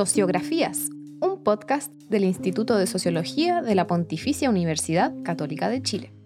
Sociografías, un podcast del Instituto de Sociología de la Pontificia Universidad Católica de Chile.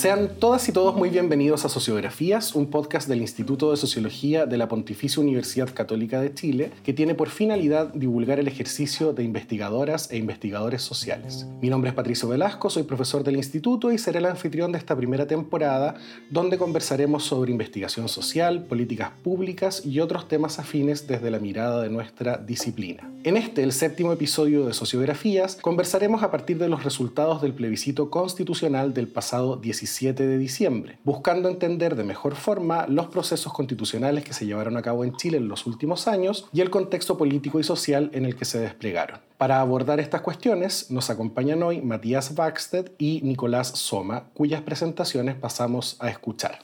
Sean todas y todos muy bienvenidos a Sociografías, un podcast del Instituto de Sociología de la Pontificia Universidad Católica de Chile, que tiene por finalidad divulgar el ejercicio de investigadoras e investigadores sociales. Mi nombre es Patricio Velasco, soy profesor del instituto y seré el anfitrión de esta primera temporada, donde conversaremos sobre investigación social, políticas públicas y otros temas afines desde la mirada de nuestra disciplina. En este, el séptimo episodio de Sociografías, conversaremos a partir de los resultados del plebiscito constitucional del pasado 17 de diciembre, buscando entender de mejor forma los procesos constitucionales que se llevaron a cabo en Chile en los últimos años y el contexto político y social en el que se desplegaron. Para abordar estas cuestiones nos acompañan hoy Matías Baxted y Nicolás Soma, cuyas presentaciones pasamos a escuchar.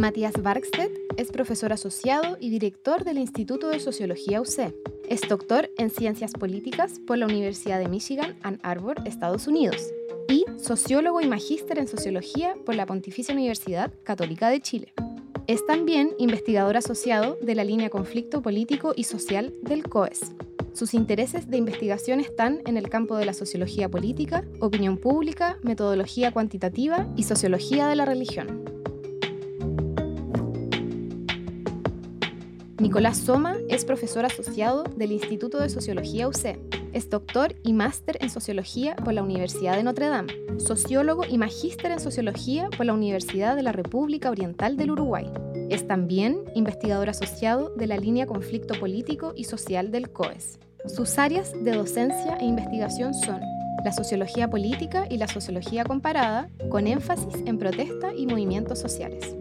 Matías Barksted es profesor asociado y director del Instituto de Sociología UC. Es doctor en Ciencias Políticas por la Universidad de Michigan, Ann Arbor, Estados Unidos, y sociólogo y magíster en Sociología por la Pontificia Universidad Católica de Chile. Es también investigador asociado de la línea Conflicto Político y Social del COES. Sus intereses de investigación están en el campo de la sociología política, opinión pública, metodología cuantitativa y sociología de la religión. Nicolás Soma es profesor asociado del Instituto de Sociología UC. Es doctor y máster en Sociología por la Universidad de Notre Dame, sociólogo y magíster en Sociología por la Universidad de la República Oriental del Uruguay. Es también investigador asociado de la línea Conflicto Político y Social del COES. Sus áreas de docencia e investigación son la sociología política y la sociología comparada, con énfasis en protesta y movimientos sociales.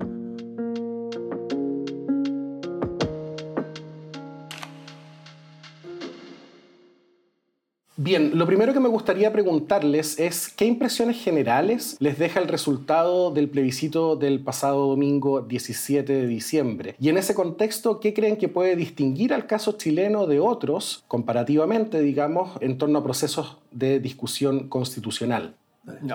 Bien, lo primero que me gustaría preguntarles es qué impresiones generales les deja el resultado del plebiscito del pasado domingo 17 de diciembre. Y en ese contexto, ¿qué creen que puede distinguir al caso chileno de otros, comparativamente, digamos, en torno a procesos de discusión constitucional?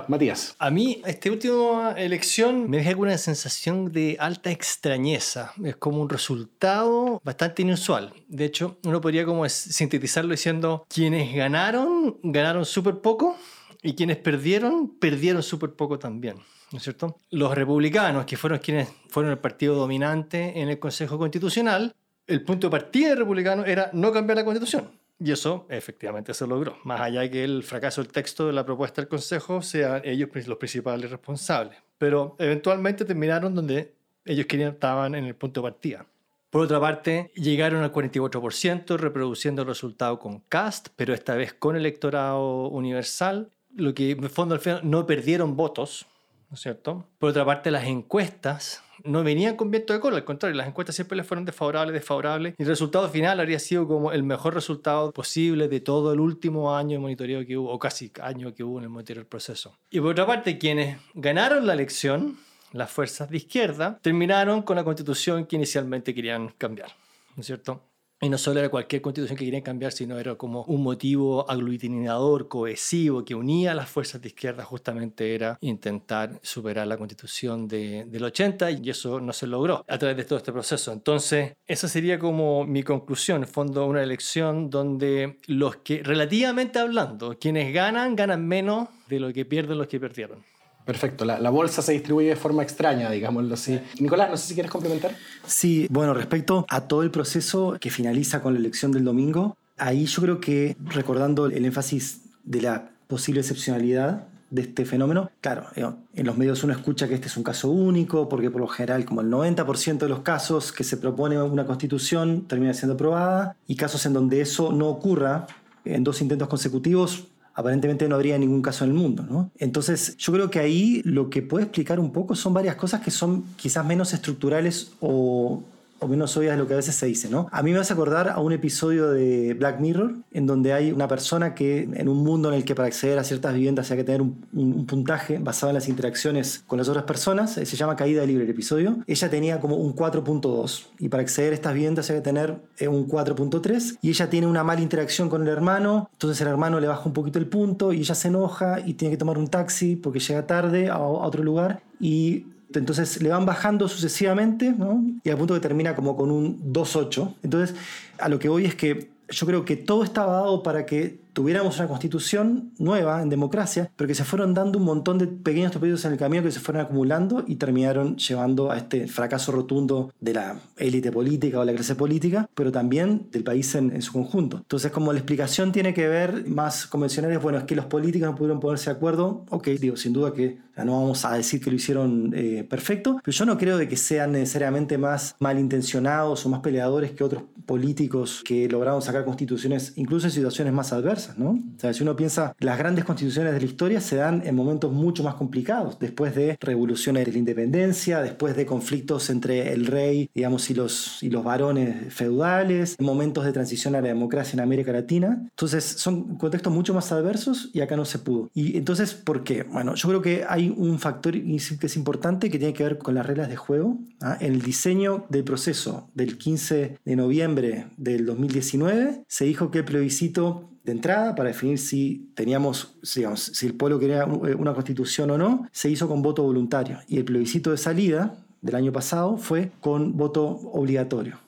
Matías. A mí, esta última elección me deja una sensación de alta extrañeza. Es como un resultado bastante inusual. De hecho, uno podría como sintetizarlo diciendo, quienes ganaron, ganaron súper poco y quienes perdieron, perdieron súper poco también. ¿No es cierto? Los republicanos, que fueron quienes fueron el partido dominante en el Consejo Constitucional, el punto de partida del republicano era no cambiar la constitución y eso efectivamente se logró, más allá de que el fracaso del texto de la propuesta del Consejo sean ellos los principales responsables. Pero eventualmente terminaron donde ellos querían, estaban en el punto de partida. Por otra parte, llegaron al 44%, reproduciendo el resultado con CAST, pero esta vez con electorado universal, lo que en el fondo al final no perdieron votos, ¿no es cierto? Por otra parte, las encuestas no venían con viento de cola, al contrario, las encuestas siempre les fueron desfavorables, desfavorables, y el resultado final habría sido como el mejor resultado posible de todo el último año de monitoreo que hubo, o casi año que hubo en el monitoreo del proceso. Y por otra parte, quienes ganaron la elección, las fuerzas de izquierda, terminaron con la constitución que inicialmente querían cambiar, ¿no es cierto? Y no solo era cualquier constitución que querían cambiar, sino era como un motivo aglutinador, cohesivo, que unía a las fuerzas de izquierda, justamente era intentar superar la constitución de, del 80 y eso no se logró a través de todo este proceso. Entonces, esa sería como mi conclusión, en fondo, una elección donde los que, relativamente hablando, quienes ganan, ganan menos de lo que pierden los que perdieron. Perfecto, la, bolsa se distribuye de forma extraña, digámoslo así. Nicolás, no sé si quieres complementar. Sí, bueno, respecto a todo el proceso que finaliza con la elección del domingo, ahí yo creo que recordando el énfasis de la posible excepcionalidad de este fenómeno. Claro, en los medios uno escucha que este es un caso único, porque por lo general como el 90% de los casos que se propone una constitución termina siendo aprobada, y casos en donde eso no ocurra en dos intentos consecutivos aparentemente no habría ningún caso en el mundo. ¿no? Entonces, yo creo que ahí lo que puede explicar un poco son varias cosas que son quizás menos estructurales o o menos obvias de lo que a veces se dice, ¿no? A mí me hace acordar a un episodio de Black Mirror, en donde hay una persona que en un mundo en el que para acceder a ciertas viviendas hay que tener un, puntaje basado en las interacciones con las otras personas, eh, se llama Caída Libre el episodio, ella tenía como un 4.2 y para acceder a estas viviendas hay que tener eh, un 4.3 y ella tiene una mala interacción con el hermano, entonces el hermano le baja un poquito el punto y ella se enoja y tiene que tomar un taxi porque llega tarde a otro lugar y Entonces le van bajando sucesivamente, ¿no? Y al punto que termina como con un 2.8. Entonces, a lo que voy es que yo creo que todo estaba dado para que tuviéramos una constitución nueva en democracia, pero que se fueron dando un montón de pequeños tropiezos en el camino que se fueron acumulando y terminaron llevando a este fracaso rotundo de la élite política o la clase política, pero también del país en, su conjunto. Entonces, como la explicación tiene que ver más convencional, es bueno, es que los políticos no pudieron ponerse de acuerdo, ok, digo, sin duda que no vamos a decir que lo hicieron eh, perfecto, pero yo no creo de que sean necesariamente más malintencionados o más peleadores que otros políticos que lograron sacar constituciones, incluso en situaciones más adversas. ¿No? O sea, si uno piensa, las grandes constituciones de la historia se dan en momentos mucho más complicados, después de revoluciones de la independencia, después de conflictos entre el rey, digamos, y los, y los varones feudales, momentos de transición a la democracia en América Latina. Entonces, son contextos mucho más adversos y acá no se pudo. Y entonces, ¿por qué? Bueno, yo creo que hay un factor que es importante que tiene que ver con las reglas de juego. ¿ah? En el diseño del proceso del 15 de noviembre del 2019 se dijo que el plebiscito de entrada para definir si teníamos, digamos, si el pueblo quería eh, una constitución o no, se hizo con voto voluntario. Y el plebiscito de salida del año pasado fue con voto obligatorio.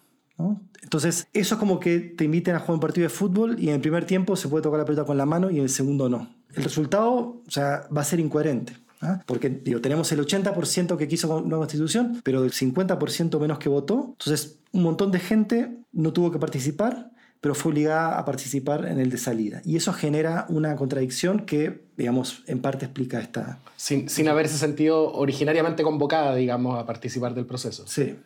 Entonces, eso es como que te inviten a jugar un partido de fútbol y en el primer tiempo se puede tocar la pelota con la mano y en el segundo no. El resultado o sea, va a ser incoherente. ¿ah? Porque digo, tenemos el 80% que quiso una constitución, pero el 50% menos que votó. Entonces, un montón de gente no tuvo que participar pero fue obligada a participar en el de salida. Y eso genera una contradicción que, digamos, en parte explica esta... Sin, sin haberse sentido originariamente convocada, digamos, a participar del proceso. Sí.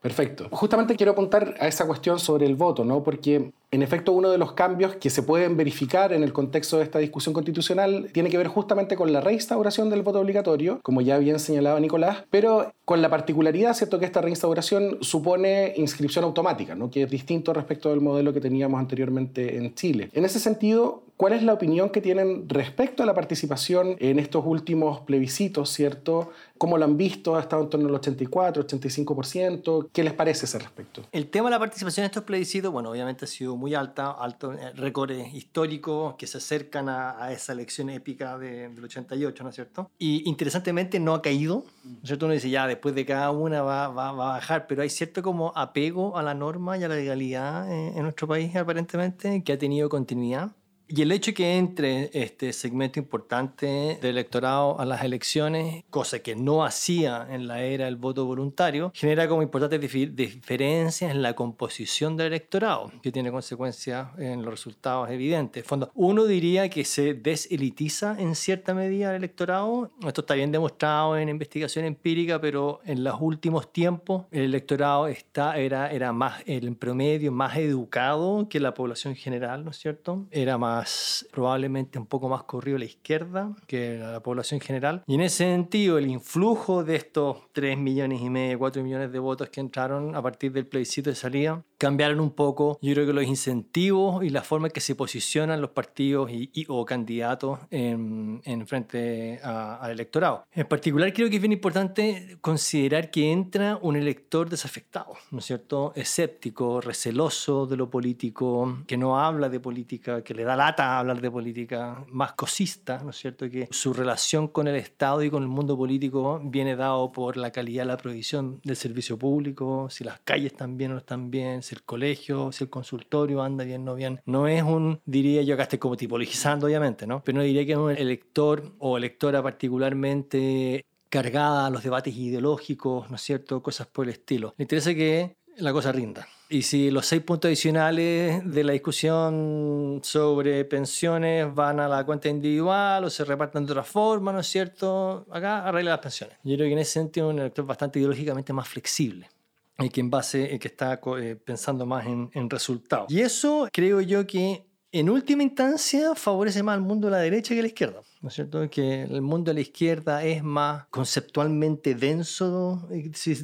Perfecto. Justamente quiero apuntar a esa cuestión sobre el voto, ¿no? Porque en efecto uno de los cambios que se pueden verificar en el contexto de esta discusión constitucional tiene que ver justamente con la reinstauración del voto obligatorio, como ya bien señalaba Nicolás, pero con la particularidad, ¿cierto?, que esta reinstauración supone inscripción automática, ¿no? Que es distinto respecto del modelo que teníamos anteriormente en Chile. En ese sentido, ¿cuál es la opinión que tienen respecto a la participación en estos últimos plebiscitos, ¿cierto? ¿Cómo lo han visto? ¿Ha estado en torno al 84, 85%? ¿Qué les parece ese respecto? El tema de la participación en estos plebiscitos, bueno, obviamente ha sido muy alta, alto eh, récords históricos que se acercan a, esa elección épica del 88, ¿no es cierto? Y interesantemente no ha caído, ¿no es cierto? Uno dice, ya, después de cada una va, va, a bajar, pero hay cierto como apego a la norma y a la legalidad en, en nuestro país, aparentemente, que ha tenido continuidad. Y el hecho que entre este segmento importante del electorado a las elecciones, cosa que no hacía en la era del voto voluntario, genera como importantes diferencias en la composición del electorado, que tiene consecuencias en los resultados evidentes. En fondo, uno diría que se deselitiza en cierta medida el electorado. Esto está bien demostrado en investigación empírica, pero en los últimos tiempos el electorado está, era, era más, en promedio, más educado que la población general, ¿no es cierto? Era más probablemente un poco más corrido a la izquierda que a la población general. Y en ese sentido, el influjo de estos 3 millones y medio, 4 millones de votos que entraron a partir del plebiscito de salida, cambiaron un poco, yo creo que los incentivos y la forma en que se posicionan los partidos y, o candidatos en, en frente al electorado. En particular, creo que es bien importante considerar que entra un elector desafectado, ¿no es cierto? Escéptico, receloso de lo político, que no habla de política, que le da lata hablar de política, más cosista, ¿no es cierto? Que su relación con el Estado y con el mundo político viene dado por la calidad la provisión del servicio público, si las calles están bien o no están bien, el colegio, si el consultorio anda bien o no bien. No es un, diría yo, acá estoy como tipologizando obviamente, ¿no? Pero no diría que es un elector o electora particularmente cargada a los debates ideológicos, ¿no es cierto? Cosas por el estilo. Le interesa que la cosa rinda. Y si los seis puntos adicionales de la discusión sobre pensiones van a la cuenta individual o se reparten de otra forma, ¿no es cierto? Acá arregla las pensiones. Yo creo que en ese sentido es un elector bastante ideológicamente más flexible y que en base, que está eh, pensando más en, en resultados. Y eso creo yo que en última instancia favorece más al mundo de la derecha que a la izquierda. ¿No es cierto? Que el mundo de la izquierda es más conceptualmente denso,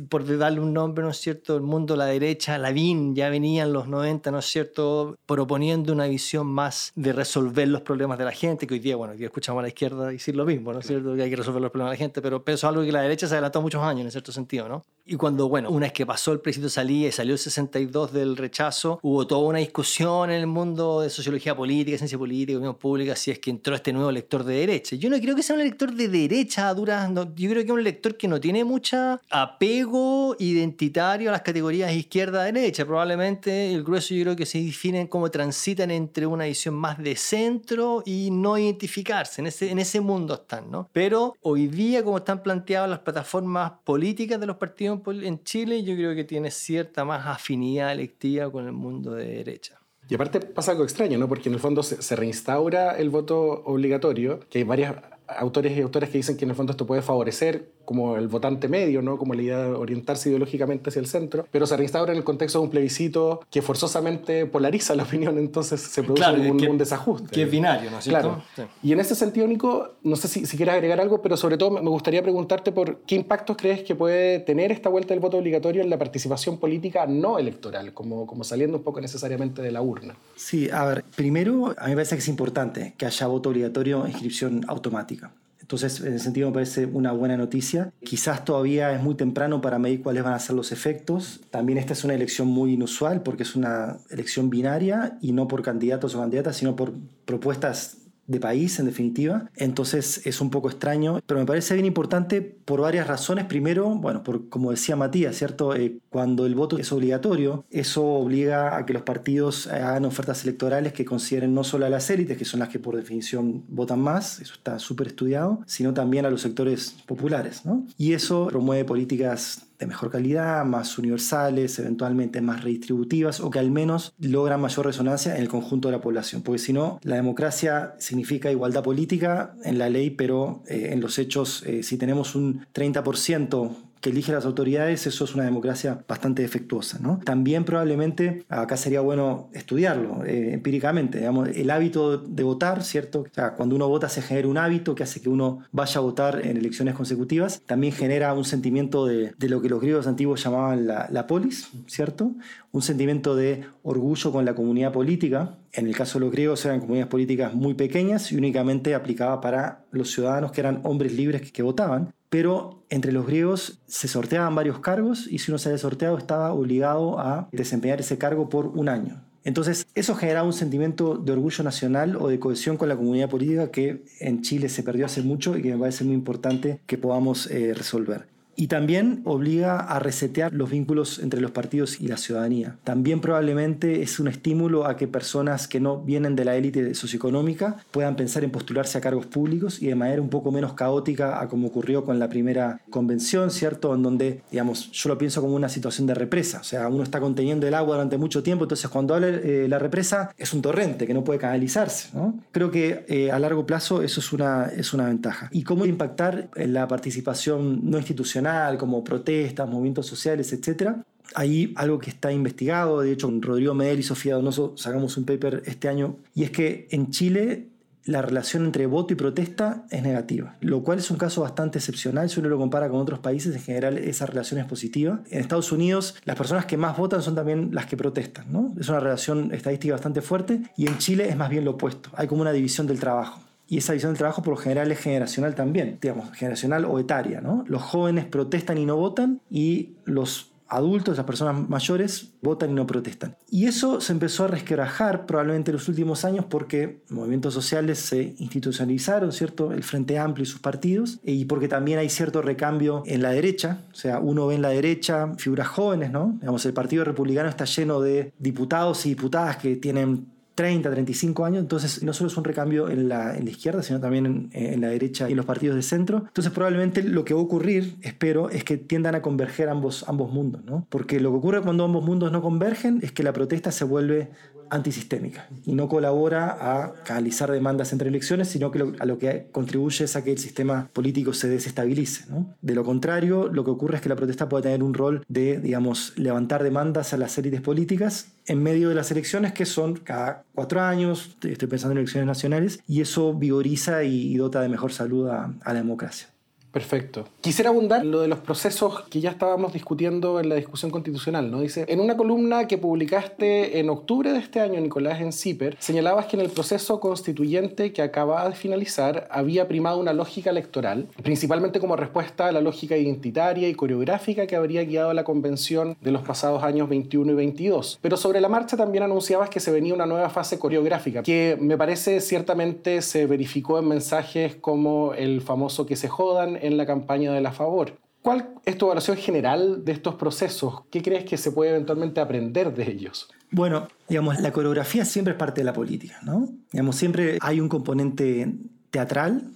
por darle un nombre, ¿no es cierto? El mundo de la derecha, Lavín, ya venía en los 90, ¿no es cierto? Proponiendo una visión más de resolver los problemas de la gente, que hoy día, bueno, hoy día escuchamos a la izquierda decir lo mismo, ¿no es cierto? Que hay que resolver los problemas de la gente, pero eso es algo que la derecha se adelantó muchos años, en cierto sentido, ¿no? Y cuando, bueno, una vez que pasó el plebiscito salía y salió el 62 del rechazo, hubo toda una discusión en el mundo de sociología política, ciencia política, opinión pública, si es que entró este nuevo lector de Yo no creo que sea un elector de derecha a duras, yo creo que es un elector que no tiene mucha apego identitario a las categorías izquierda-derecha. Probablemente el grueso yo creo que se definen como transitan entre una visión más de centro y no identificarse. En ese, en ese mundo están, ¿no? Pero hoy día, como están planteadas las plataformas políticas de los partidos en Chile, yo creo que tiene cierta más afinidad electiva con el mundo de derecha. Y aparte pasa algo extraño, ¿no? Porque en el fondo se, reinstaura el voto obligatorio, que hay varias autores y autores que dicen que en el fondo esto puede favorecer como el votante medio, ¿no? como la idea de orientarse ideológicamente hacia el centro, pero se reinstaura en el contexto de un plebiscito que forzosamente polariza la opinión, entonces se produce un, desajuste. Que es binario, ¿no es cierto? Claro. Y en ese sentido, Nico, no sé si, si quieres agregar algo, pero sobre todo me gustaría preguntarte por qué impactos crees que puede tener esta vuelta del voto obligatorio en la participación política no electoral, como, como saliendo un poco necesariamente de la urna. Sí, a ver, primero, a mí me parece que es importante que haya voto obligatorio e inscripción automática. Entonces, en ese sentido me parece una buena noticia. Quizás todavía es muy temprano para medir cuáles van a ser los efectos. También esta es una elección muy inusual porque es una elección binaria y no por candidatos o candidatas, sino por propuestas de país, en definitiva. Entonces es un poco extraño, pero me parece bien importante por varias razones. Primero, bueno, por, como decía Matías, ¿cierto? Eh, cuando el voto es obligatorio, eso obliga a que los partidos hagan ofertas electorales que consideren no solo a las élites, que son las que por definición votan más, eso está súper estudiado, sino también a los sectores populares, ¿no? Y eso promueve políticas de mejor calidad, más universales, eventualmente más redistributivas o que al menos logran mayor resonancia en el conjunto de la población. Porque si no, la democracia significa igualdad política en la ley, pero eh, en los hechos, eh, si tenemos un 30% que elige las autoridades, eso es una democracia bastante defectuosa. También probablemente, acá sería bueno estudiarlo eh, empíricamente, digamos, el hábito de votar, ¿cierto? Cuando uno vota se genera un hábito que hace que uno vaya a votar en elecciones consecutivas, también genera un sentimiento de, lo que los griegos antiguos llamaban la, la polis, ¿cierto? Un sentimiento de orgullo con la comunidad política, en el caso de los griegos eran comunidades políticas muy pequeñas y únicamente aplicaba para los ciudadanos que eran hombres libres que votaban pero entre los griegos se sorteaban varios cargos y si uno se había sorteado estaba obligado a desempeñar ese cargo por un año. Entonces, eso generaba un sentimiento de orgullo nacional o de cohesión con la comunidad política que en Chile se perdió hace mucho y que me parece muy importante que podamos eh, resolver y también obliga a resetear los vínculos entre los partidos y la ciudadanía. También probablemente es un estímulo a que personas que no vienen de la élite socioeconómica puedan pensar en postularse a cargos públicos y de manera un poco menos caótica a como ocurrió con la primera convención, ¿cierto? En donde, digamos, yo lo pienso como una situación de represa, o sea, uno está conteniendo el agua durante mucho tiempo, entonces cuando habla la represa es un torrente que no puede canalizarse, ¿no? Creo que eh, a largo plazo eso es una, es una ventaja. ¿Y cómo impactar en la participación no institucional? Como protestas, movimientos sociales, etc. Hay algo que está investigado, de hecho con Rodrigo Medel y Sofía Donoso sacamos un paper este año, y es que en Chile la relación entre voto y protesta es negativa, lo cual es un caso bastante excepcional si uno lo compara con otros países, en general esa relación es positiva. En Estados Unidos las personas que más votan son también las que protestan, ¿no? Es una relación estadística bastante fuerte y en Chile es más bien lo opuesto, hay como una división del trabajo y esa visión del trabajo por lo general es generacional también, digamos, generacional o etaria. ¿no? Los jóvenes protestan y no votan y los adultos, las personas mayores, votan y no protestan. Y eso se empezó a resquebrajar probablemente en los últimos años porque movimientos sociales se institucionalizaron, ¿cierto? El Frente Amplio y sus partidos, y porque también hay cierto recambio en la derecha, o sea, uno ve en la derecha figuras jóvenes, ¿no? Digamos, el Partido Republicano está lleno de diputados y diputadas que tienen 30, 35 años, entonces no solo es un recambio en la, en la izquierda, sino también en, la derecha y en los partidos de centro. Entonces probablemente lo que va a ocurrir, espero, es que tiendan a converger ambos, ambos mundos, ¿no? Porque lo que ocurre cuando ambos mundos no convergen es que la protesta se vuelve antisistémica y no colabora a canalizar demandas entre elecciones, sino que a lo que contribuye es a que el sistema político se desestabilice. De lo contrario, lo que ocurre es que la protesta puede tener un rol de, digamos, levantar demandas a las élites políticas en medio de las elecciones que son cada cuatro años, estoy pensando en elecciones nacionales, y eso vigoriza y, dota de mejor salud a la democracia. Perfecto. Quisiera abundar en lo de los procesos que ya estábamos discutiendo en la discusión constitucional, ¿no? Dice, en una columna que publicaste en octubre de este año, Nicolás, en CIPER, señalabas que en el proceso constituyente que acababa de finalizar había primado una lógica electoral, principalmente como respuesta a la lógica identitaria y coreográfica que habría guiado la convención de los pasados años 21 y 22. Pero sobre la marcha también anunciabas que se venía una nueva fase coreográfica, que me parece ciertamente se verificó en mensajes como el famoso que se jodan, en la campaña de la favor. ¿Cuál es tu evaluación general de estos procesos? ¿Qué crees que se puede eventualmente aprender de ellos? Bueno, digamos, la coreografía siempre es parte de la política, ¿no? Digamos, siempre hay un componente teatral,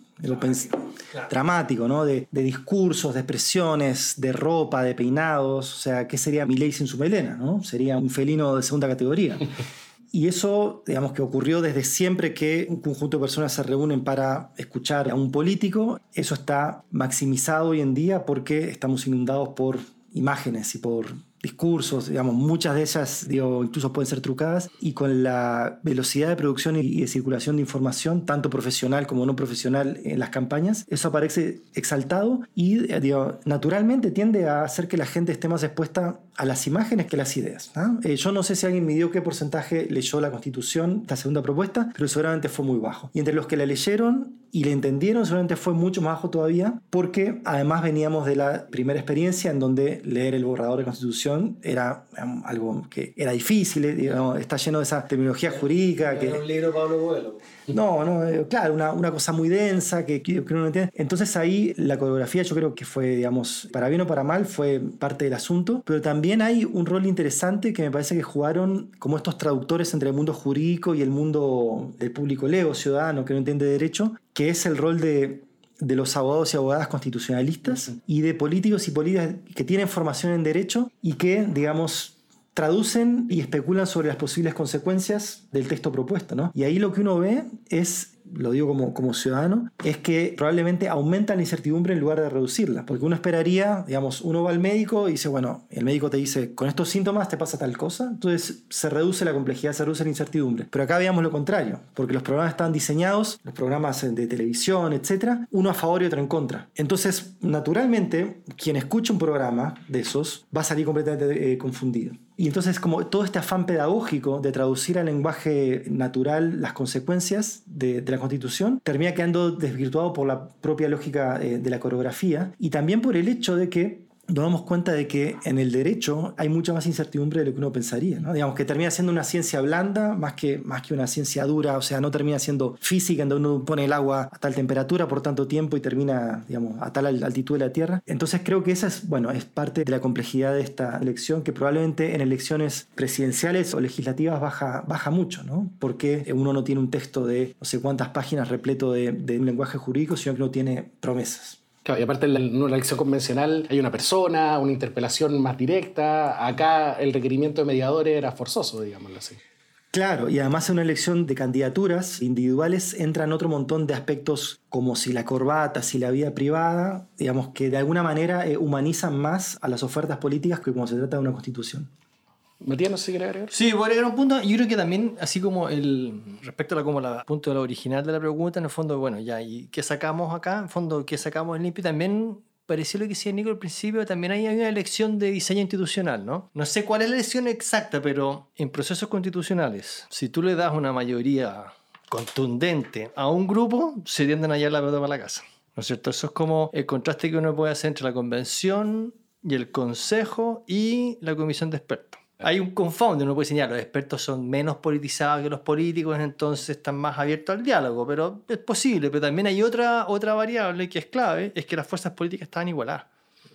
dramático, ¿no? De, de, discursos, de expresiones, de ropa, de peinados. O sea, ¿qué sería mi ley sin su melena, ¿no? Sería un felino de segunda categoría. Y eso, digamos que ocurrió desde siempre que un conjunto de personas se reúnen para escuchar a un político. Eso está maximizado hoy en día porque estamos inundados por imágenes y por discursos, digamos, muchas de ellas digo, incluso pueden ser trucadas, y con la velocidad de producción y de circulación de información, tanto profesional como no profesional en las campañas, eso aparece exaltado y digo, naturalmente tiende a hacer que la gente esté más expuesta a las imágenes que a las ideas. Eh, yo no sé si alguien midió qué porcentaje leyó la Constitución, la segunda propuesta, pero seguramente fue muy bajo. Y entre los que la leyeron y la entendieron, seguramente fue mucho más bajo todavía, porque además veníamos de la primera experiencia en donde leer el borrador de Constitución era algo que era difícil, eh, está lleno de esa terminología jurídica. que, un libro Pablo No, no, eh, claro, una, una, cosa muy densa que, que, uno no entiende. Entonces ahí la coreografía yo creo que fue, digamos, para bien o para mal, fue parte del asunto, pero también también hay un rol interesante que me parece que jugaron como estos traductores entre el mundo jurídico y el mundo del público lego, ciudadano, que no entiende derecho, que es el rol de, de los abogados y abogadas constitucionalistas y de políticos y políticas que tienen formación en derecho y que, digamos, traducen y especulan sobre las posibles consecuencias del texto propuesto. ¿no? Y ahí lo que uno ve es lo digo como, como ciudadano, es que probablemente aumenta la incertidumbre en lugar de reducirla. Porque uno esperaría, digamos, uno va al médico y dice, bueno, el médico te dice, con estos síntomas te pasa tal cosa, entonces se reduce la complejidad, se reduce la incertidumbre. Pero acá veamos lo contrario, porque los programas están diseñados, los programas de televisión, etcétera, uno a favor y otro en contra. Entonces, naturalmente, quien escucha un programa de esos va a salir completamente eh, confundido. Y entonces como todo este afán pedagógico de traducir al lenguaje natural las consecuencias de, la constitución termina quedando desvirtuado por la propia lógica eh, de la coreografía y también por el hecho de que nos damos cuenta de que en el derecho hay mucha más incertidumbre de lo que uno pensaría. ¿no? Digamos que termina siendo una ciencia blanda más que, más que una ciencia dura, o sea, no termina siendo física, en donde uno pone el agua a tal temperatura por tanto tiempo y termina digamos, a tal altitud de la Tierra. Entonces creo que esa es, bueno, es parte de la complejidad de esta elección, que probablemente en elecciones presidenciales o legislativas baja, baja mucho, ¿no? porque uno no tiene un texto de no sé cuántas páginas repleto de, de un lenguaje jurídico, sino que uno tiene promesas. Claro, y aparte en una elección convencional hay una persona, una interpelación más directa. Acá el requerimiento de mediadores era forzoso, digámoslo así. Claro, y además en una elección de candidaturas individuales entran otro montón de aspectos como si la corbata, si la vida privada, digamos que de alguna manera eh, humanizan más a las ofertas políticas que como se trata de una constitución. Matías, no sé si quiere agregar. Sí, voy a agregar un punto. Yo creo que también, así como el respecto a la, como la punto de la original de la pregunta, en el fondo, bueno, ya, ¿y qué sacamos acá? En el fondo, ¿qué sacamos en limpio? También pareció lo que decía Nico al principio, también hay una elección de diseño institucional, ¿no? No sé cuál es la elección exacta, pero en procesos constitucionales, si tú le das una mayoría contundente a un grupo, se tienden a hallar la pelota para la casa. ¿No es cierto? Eso es como el contraste que uno puede hacer entre la convención y el consejo y la comisión de expertos. Hay un confound, uno puede señalar, los expertos son menos politizados que los políticos, entonces están más abiertos al diálogo, pero es posible, pero también hay otra, otra variable que es clave, es que las fuerzas políticas están igualadas.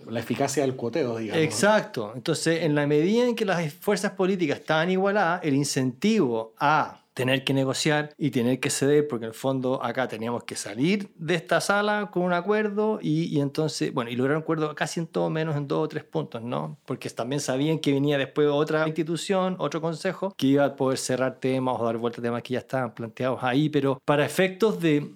La eficacia del cuoteo, digamos. Exacto. Entonces, en la medida en que las fuerzas políticas están igualadas, el incentivo a tener que negociar y tener que ceder, porque en el fondo acá teníamos que salir de esta sala con un acuerdo y, y, entonces, bueno, y lograr un acuerdo casi en todo menos en dos o tres puntos, ¿no? Porque también sabían que venía después otra institución, otro consejo, que iba a poder cerrar temas o dar vuelta a temas que ya estaban planteados ahí, pero para efectos de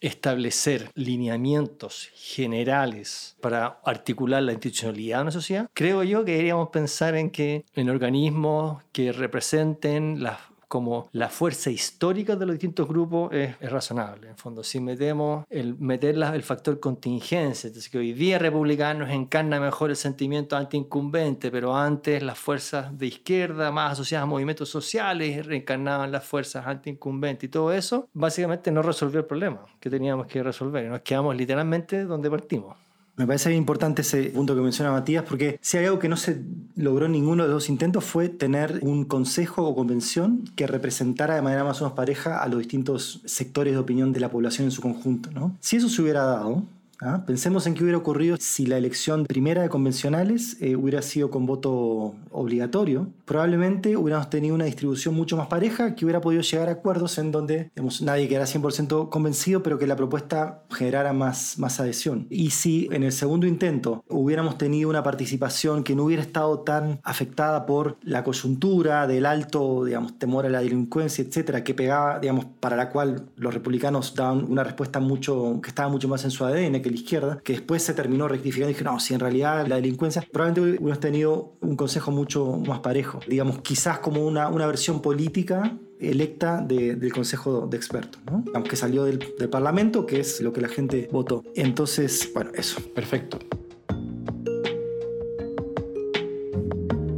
establecer lineamientos generales para articular la institucionalidad de una sociedad, creo yo que deberíamos pensar en que en organismos que representen las como la fuerza histórica de los distintos grupos es, es razonable. En fondo, si metemos el meter el factor contingencia, entonces que hoy día republicanos encarna mejor el sentimiento anti-incumbente, pero antes las fuerzas de izquierda más asociadas a movimientos sociales reencarnaban las fuerzas anti-incumbentes y todo eso, básicamente no resolvió el problema que teníamos que resolver. Nos quedamos literalmente donde partimos. Me parece importante ese punto que menciona Matías, porque si hay algo que no se logró en ninguno de los intentos fue tener un consejo o convención que representara de manera más o menos pareja a los distintos sectores de opinión de la población en su conjunto. ¿no? Si eso se hubiera dado, ¿Ah? Pensemos en qué hubiera ocurrido si la elección primera de convencionales eh, hubiera sido con voto obligatorio. Probablemente hubiéramos tenido una distribución mucho más pareja que hubiera podido llegar a acuerdos en donde digamos, nadie quedara 100% convencido, pero que la propuesta generara más, más adhesión. Y si en el segundo intento hubiéramos tenido una participación que no hubiera estado tan afectada por la coyuntura del alto digamos, temor a la delincuencia, etcétera, que pegaba, digamos, para la cual los republicanos daban una respuesta mucho, que estaba mucho más en su ADN, la izquierda, que después se terminó rectificando y dije, no, si en realidad la delincuencia, probablemente hubiéramos tenido un consejo mucho más parejo, digamos, quizás como una, una versión política electa del Consejo de Expertos, ¿no? aunque salió del, del Parlamento, que es lo que la gente votó. Entonces, bueno, eso. Perfecto.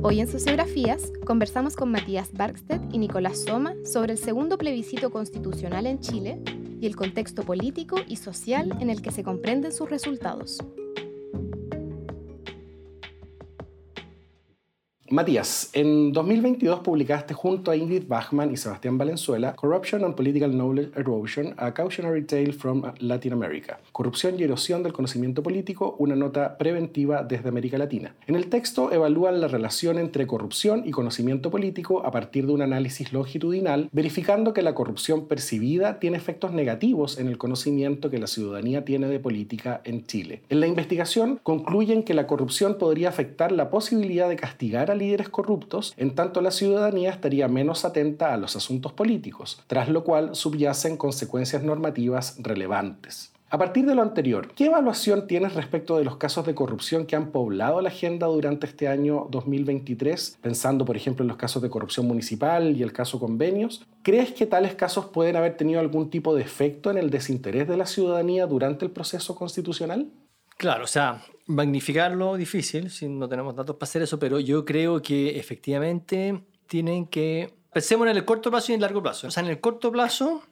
Hoy en Sociografías conversamos con Matías Barkstedt y Nicolás Soma sobre el segundo plebiscito constitucional en Chile y el contexto político y social en el que se comprenden sus resultados. Matías, en 2022 publicaste junto a Ingrid Bachmann y Sebastián Valenzuela Corruption and Political Knowledge Erosion, a Cautionary Tale from Latin America. Corrupción y erosión del conocimiento político, una nota preventiva desde América Latina. En el texto evalúan la relación entre corrupción y conocimiento político a partir de un análisis longitudinal, verificando que la corrupción percibida tiene efectos negativos en el conocimiento que la ciudadanía tiene de política en Chile. En la investigación concluyen que la corrupción podría afectar la posibilidad de castigar a líderes corruptos, en tanto la ciudadanía estaría menos atenta a los asuntos políticos, tras lo cual subyacen consecuencias normativas relevantes. A partir de lo anterior, ¿qué evaluación tienes respecto de los casos de corrupción que han poblado la agenda durante este año 2023? Pensando, por ejemplo, en los casos de corrupción municipal y el caso convenios. ¿Crees que tales casos pueden haber tenido algún tipo de efecto en el desinterés de la ciudadanía durante el proceso constitucional? Claro, o sea, magnificarlo difícil, si no tenemos datos para hacer eso, pero yo creo que efectivamente tienen que... Pensemos en el corto plazo y en el largo plazo. O sea, en el corto plazo,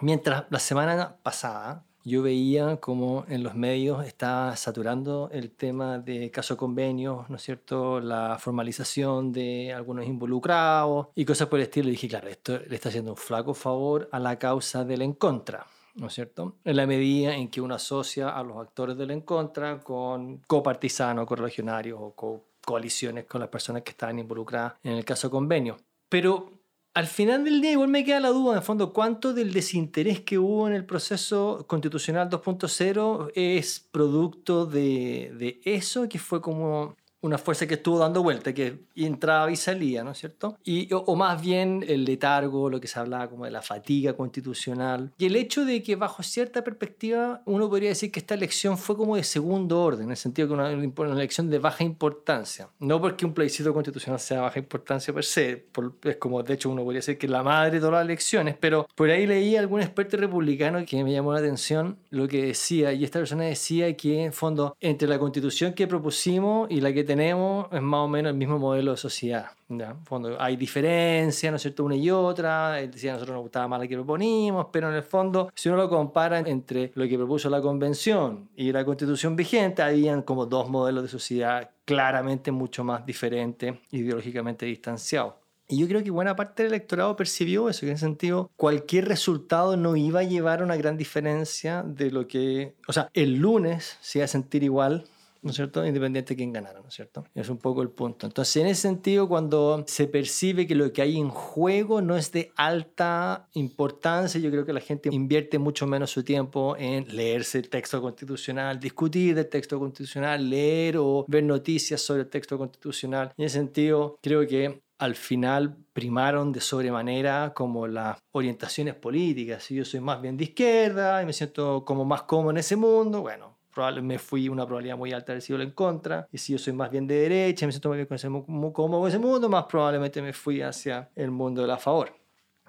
mientras la semana pasada yo veía como en los medios estaba saturando el tema de caso convenios, ¿no es cierto? La formalización de algunos involucrados y cosas por el estilo. Y dije, claro, esto le está haciendo un flaco favor a la causa del en contra. ¿No es cierto? En la medida en que uno asocia a los actores del en contra con copartisanos, correligionarios o coaliciones con las personas que estaban involucradas en el caso convenio. Pero al final del día igual me queda la duda, en fondo, cuánto del desinterés que hubo en el proceso constitucional 2.0 es producto de, de eso, que fue como una fuerza que estuvo dando vuelta, que entraba y salía, ¿no es cierto? Y, o, más bien el letargo, lo que se hablaba como de la fatiga constitucional, y el hecho de que bajo cierta perspectiva uno podría decir que esta elección fue como de segundo orden, en el sentido que una, elección de baja importancia, no porque un plebiscito constitucional sea de baja importancia per se, es como de hecho uno podría decir que la madre de todas las elecciones, pero por ahí leí a algún experto republicano que me llamó la atención lo que decía, y esta persona decía que en fondo entre la constitución que propusimos y la que tenemos es más o menos el mismo modelo de sociedad. ¿ya? En fondo, hay diferencias, ¿no es cierto?, una y otra. Él decía, a nosotros nos gustaba más la que proponimos, pero en el fondo, si uno lo compara entre lo que propuso la convención y la constitución vigente, habían como dos modelos de sociedad claramente mucho más diferentes, ideológicamente distanciados. Y yo creo que buena parte del electorado percibió eso, que en ese sentido cualquier resultado no iba a llevar a una gran diferencia de lo que, o sea, el lunes se iba a sentir igual ¿no es cierto? Independiente de quién ganara, ¿no es cierto? Es un poco el punto. Entonces, en ese sentido, cuando se percibe que lo que hay en juego no es de alta importancia, yo creo que la gente invierte mucho menos su tiempo en leerse el texto constitucional, discutir del texto constitucional, leer o ver noticias sobre el texto constitucional. En ese sentido, creo que al final primaron de sobremanera como las orientaciones políticas. Si yo soy más bien de izquierda y me siento como más cómodo en ese mundo, bueno, me fui una probabilidad muy alta de sido en contra. Y si yo soy más bien de derecha, me siento muy bien con ese, como ese mundo, más probablemente me fui hacia el mundo de la favor.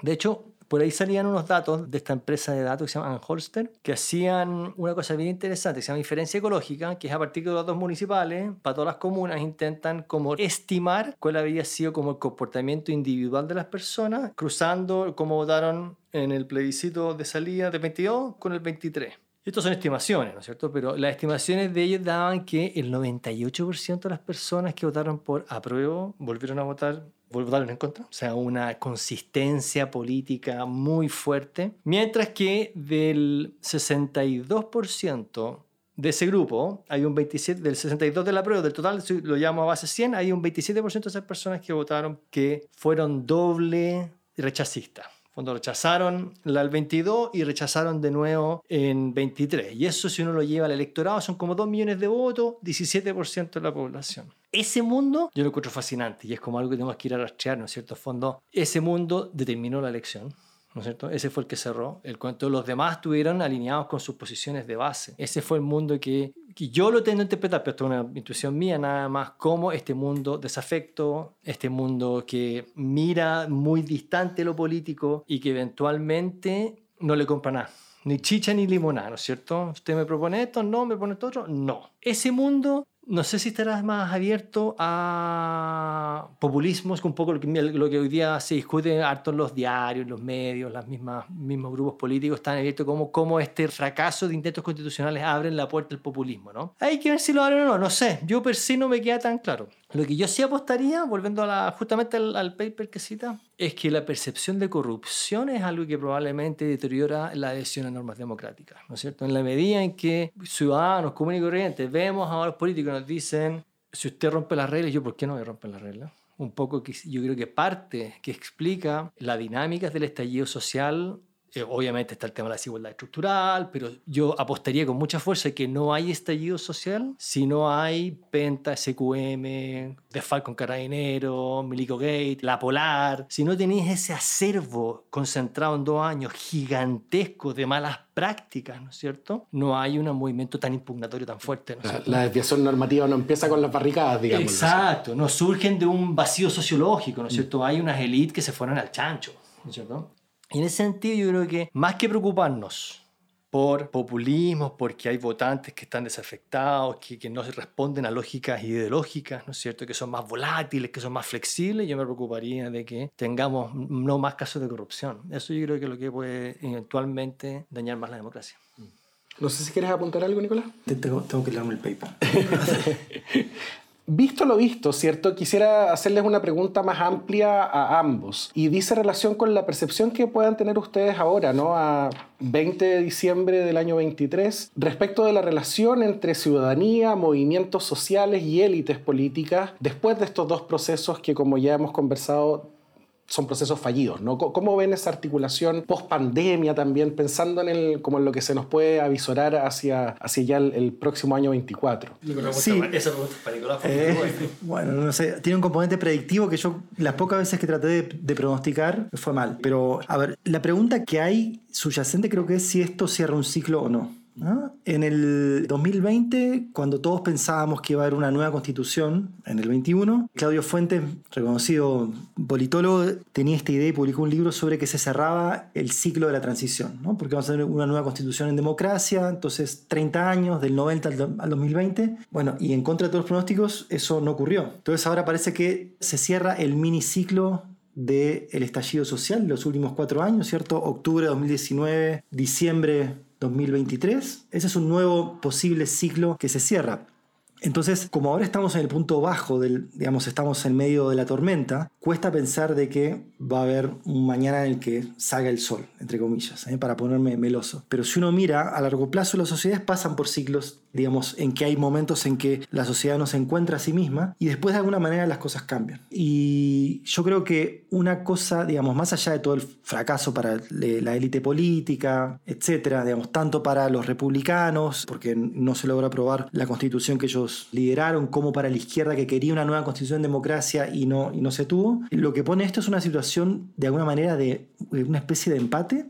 De hecho, por ahí salían unos datos de esta empresa de datos que se llama Holster, que hacían una cosa bien interesante, que se llama diferencia ecológica, que es a partir de datos municipales, para todas las comunas intentan como estimar cuál había sido como el comportamiento individual de las personas, cruzando cómo votaron en el plebiscito de salida del 22 con el 23. Estas son estimaciones, ¿no es cierto? Pero las estimaciones de ellos daban que el 98% de las personas que votaron por apruebo volvieron a votar votaron en contra, o sea, una consistencia política muy fuerte, mientras que del 62% de ese grupo, hay un 27, del 62 de la prueba, del total, lo llamo a base 100, hay un 27% de esas personas que votaron que fueron doble rechazistas. Cuando rechazaron la el 22 y rechazaron de nuevo en 23. Y eso si uno lo lleva al electorado son como 2 millones de votos, 17% de la población. Ese mundo yo lo encuentro fascinante y es como algo que tenemos que ir a rastrear, ¿no es cierto? Fondo, ese mundo determinó la elección. ¿No es cierto? Ese fue el que cerró. El cuento los demás estuvieron alineados con sus posiciones de base. Ese fue el mundo que, que yo lo tengo que interpretar, pero esto es una intuición mía nada más, como este mundo desafecto, este mundo que mira muy distante lo político y que eventualmente no le compra nada. Ni chicha ni limonada, ¿no es cierto? Usted me propone esto, no, me pone esto otro, no. Ese mundo no sé si estarás más abierto a populismos, un poco lo que, lo que hoy día se discute harto en los diarios, los medios, los mismos grupos políticos están abiertos como cómo este fracaso de intentos constitucionales abren la puerta al populismo, ¿no? Hay que ver si lo abren o no, no sé, yo per sí no me queda tan claro. Lo que yo sí apostaría, volviendo a la, justamente al, paper que cita, es que la percepción de corrupción es algo que probablemente deteriora la adhesión a normas democráticas, ¿no es cierto? En la medida en que ciudadanos comunes y corrientes vemos a los políticos nos dicen, si usted rompe las reglas, yo, ¿por qué no me rompen las reglas? Un poco que yo creo que parte que explica las dinámicas del estallido social eh, obviamente está el tema de la desigualdad estructural, pero yo apostaría con mucha fuerza que no hay estallido social si no hay Penta, SQM, Falcon Carabinero, Milico Gate, La Polar. Si no tenéis ese acervo concentrado en dos años gigantesco de malas prácticas, ¿no es cierto? No hay un movimiento tan impugnatorio tan fuerte. ¿no la, la, desviación normativa no empieza con las barricadas, digamos. Exacto, no surgen de un vacío sociológico, ¿no es cierto? Hay unas élites que se fueron al chancho. ¿no es cierto? Y en ese sentido yo creo que más que preocuparnos por populismo, porque hay votantes que están desafectados, que, que no responden a lógicas ideológicas, ¿no es cierto? Que son más volátiles, que son más flexibles, yo me preocuparía de que tengamos no más casos de corrupción. Eso yo creo que es lo que puede eventualmente dañar más la democracia. No sé si quieres apuntar algo, Nicolás. Tengo, tengo que leerme el paper. Visto lo visto, ¿cierto? Quisiera hacerles una pregunta más amplia a ambos y dice relación con la percepción que puedan tener ustedes ahora, ¿no? A 20 de diciembre del año 23, respecto de la relación entre ciudadanía, movimientos sociales y élites políticas después de estos dos procesos que, como ya hemos conversado, son procesos fallidos, ¿no? ¿Cómo ven esa articulación post pandemia también, pensando en, el, como en lo que se nos puede avisorar hacia, hacia ya el, próximo año 24? Sí. Esa pregunta para Nicolás eh, Bueno, no sé, tiene un componente predictivo que yo las pocas veces que traté de, de pronosticar fue mal. Pero, a ver, la pregunta que hay subyacente creo que es si esto cierra un ciclo o no. En el 2020, cuando todos pensábamos que iba a haber una nueva constitución, en el 21, Claudio Fuentes, reconocido politólogo, tenía esta idea y publicó un libro sobre que se cerraba el ciclo de la transición, ¿no? porque vamos a tener una nueva constitución en democracia, entonces 30 años, del 90 al 2020, bueno, y en contra de todos los pronósticos, eso no ocurrió. Entonces ahora parece que se cierra el miniciclo del estallido social, los últimos cuatro años, ¿cierto? Octubre de 2019, diciembre 2023. Ese es un nuevo posible ciclo que se cierra. Entonces, como ahora estamos en el punto bajo del, digamos, estamos en medio de la tormenta, cuesta pensar de que va a haber un mañana en el que salga el sol, entre comillas, ¿eh? para ponerme meloso. Pero si uno mira, a largo plazo las sociedades pasan por ciclos digamos, en que hay momentos en que la sociedad no se encuentra a sí misma y después de alguna manera las cosas cambian. Y yo creo que una cosa, digamos, más allá de todo el fracaso para la élite política, etcétera, digamos, tanto para los republicanos, porque no se logra aprobar la constitución que ellos lideraron, como para la izquierda que quería una nueva constitución en democracia y no, y no se tuvo, lo que pone esto es una situación de alguna manera de una especie de empate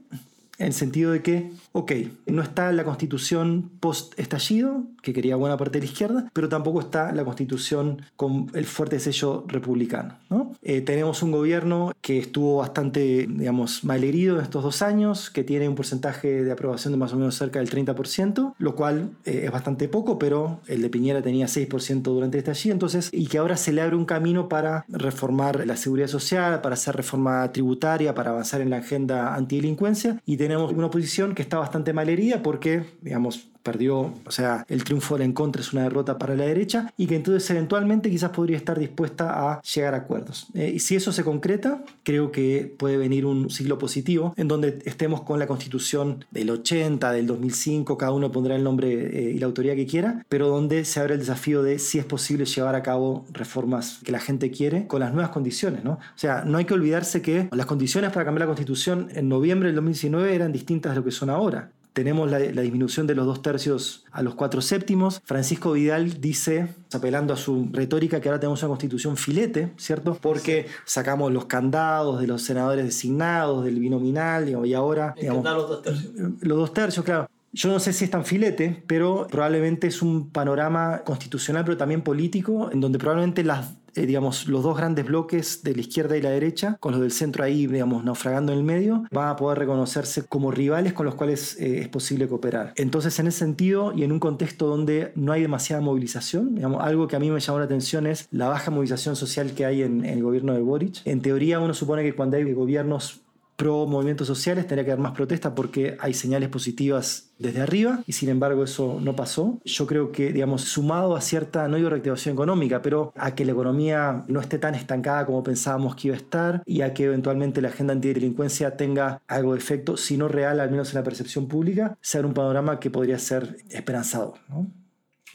en el sentido de que ok, no está la constitución post-estallido, que quería buena parte de la izquierda, pero tampoco está la constitución con el fuerte sello republicano. ¿no? Eh, tenemos un gobierno que estuvo bastante, digamos, malherido en estos dos años, que tiene un porcentaje de aprobación de más o menos cerca del 30%, lo cual eh, es bastante poco, pero el de Piñera tenía 6% durante el estallido, entonces, y que ahora se le abre un camino para reformar la seguridad social, para hacer reforma tributaria, para avanzar en la agenda antidelincuencia, y tenemos una oposición que está bastante malherida porque, digamos, perdió, o sea, el triunfo de la en contra es una derrota para la derecha y que entonces eventualmente quizás podría estar dispuesta a llegar a acuerdos. Eh, y si eso se concreta, creo que puede venir un ciclo positivo en donde estemos con la constitución del 80, del 2005, cada uno pondrá el nombre eh, y la autoridad que quiera, pero donde se abre el desafío de si es posible llevar a cabo reformas que la gente quiere con las nuevas condiciones. ¿no? O sea, no hay que olvidarse que las condiciones para cambiar la constitución en noviembre del 2019 eran distintas de lo que son ahora tenemos la, disminución de los dos tercios a los cuatro séptimos. Francisco Vidal dice, apelando a su retórica, que ahora tenemos una constitución filete, ¿cierto? Porque sacamos los candados de los senadores designados, del binominal, y ahora... Digamos, los dos tercios. Los dos tercios, claro. Yo no sé si es tan filete, pero probablemente es un panorama constitucional, pero también político, en donde probablemente las, eh, digamos, los dos grandes bloques de la izquierda y la derecha, con los del centro ahí, digamos, naufragando en el medio, van a poder reconocerse como rivales con los cuales eh, es posible cooperar. Entonces, en ese sentido, y en un contexto donde no hay demasiada movilización, digamos, algo que a mí me llamó la atención es la baja movilización social que hay en, en el gobierno de Boric. En teoría, uno supone que cuando hay gobiernos pro movimientos sociales tendría que haber más protesta porque hay señales positivas desde arriba y sin embargo eso no pasó. Yo creo que, digamos, sumado a cierta, no digo reactivación económica, pero a que la economía no esté tan estancada como pensábamos que iba a estar y a que eventualmente la agenda antidelincuencia tenga algo de efecto, si no real, al menos en la percepción pública, sea un panorama que podría ser esperanzador.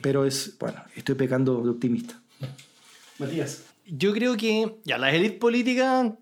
Pero es, bueno, estoy pecando de optimista. Matías. Yo creo que ya las élites políticas